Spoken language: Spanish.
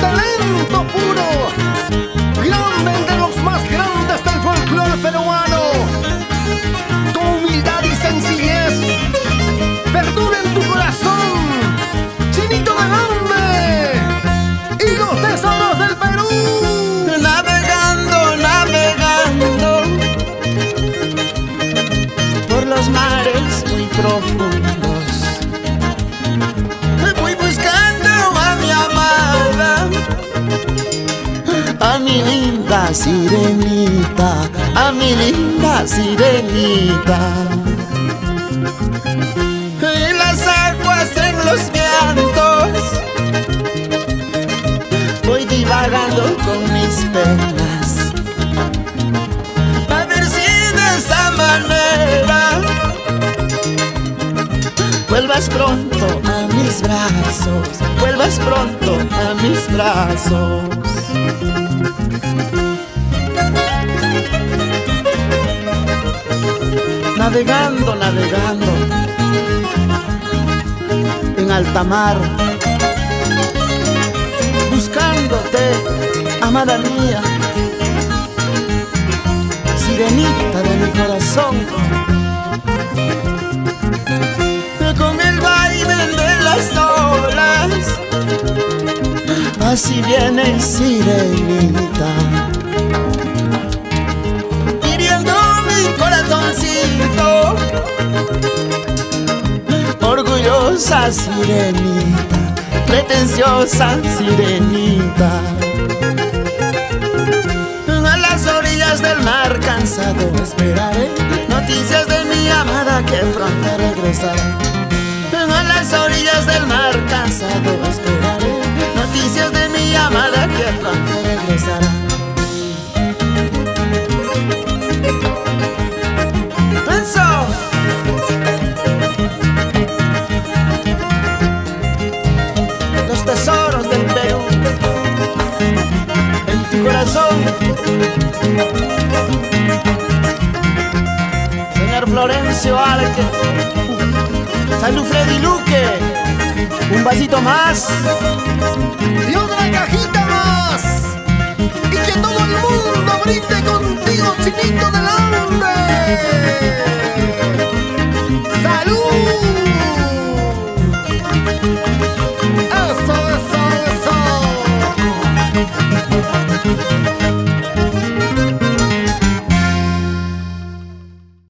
Talento puro, grande entre los más grandes del folclore peruano. Tu humildad y sencillez perdura en tu corazón, chinito del Ande y los tesoros del Perú. Navegando, navegando por los mares muy profundos. Linda sirenita, a mi linda sirenita. En las aguas, en los vientos voy divagando con mis penas. A ver si de esa manera vuelvas pronto a mis brazos, vuelvas pronto a mis brazos. Navegando, navegando en alta mar. Buscándote, amada mía, sirenita de mi corazón. Con el baile de las olas, así viene sirenita, orgullosa sirenita pretenciosa sirenita. A las orillas del mar cansado esperaré noticias de mi amada que pronto regresará. A las orillas del mar cansado tesoros del Perú en tu corazón. Señor Florencio Arque, salud Freddy Luque, un vasito más. y otra cajita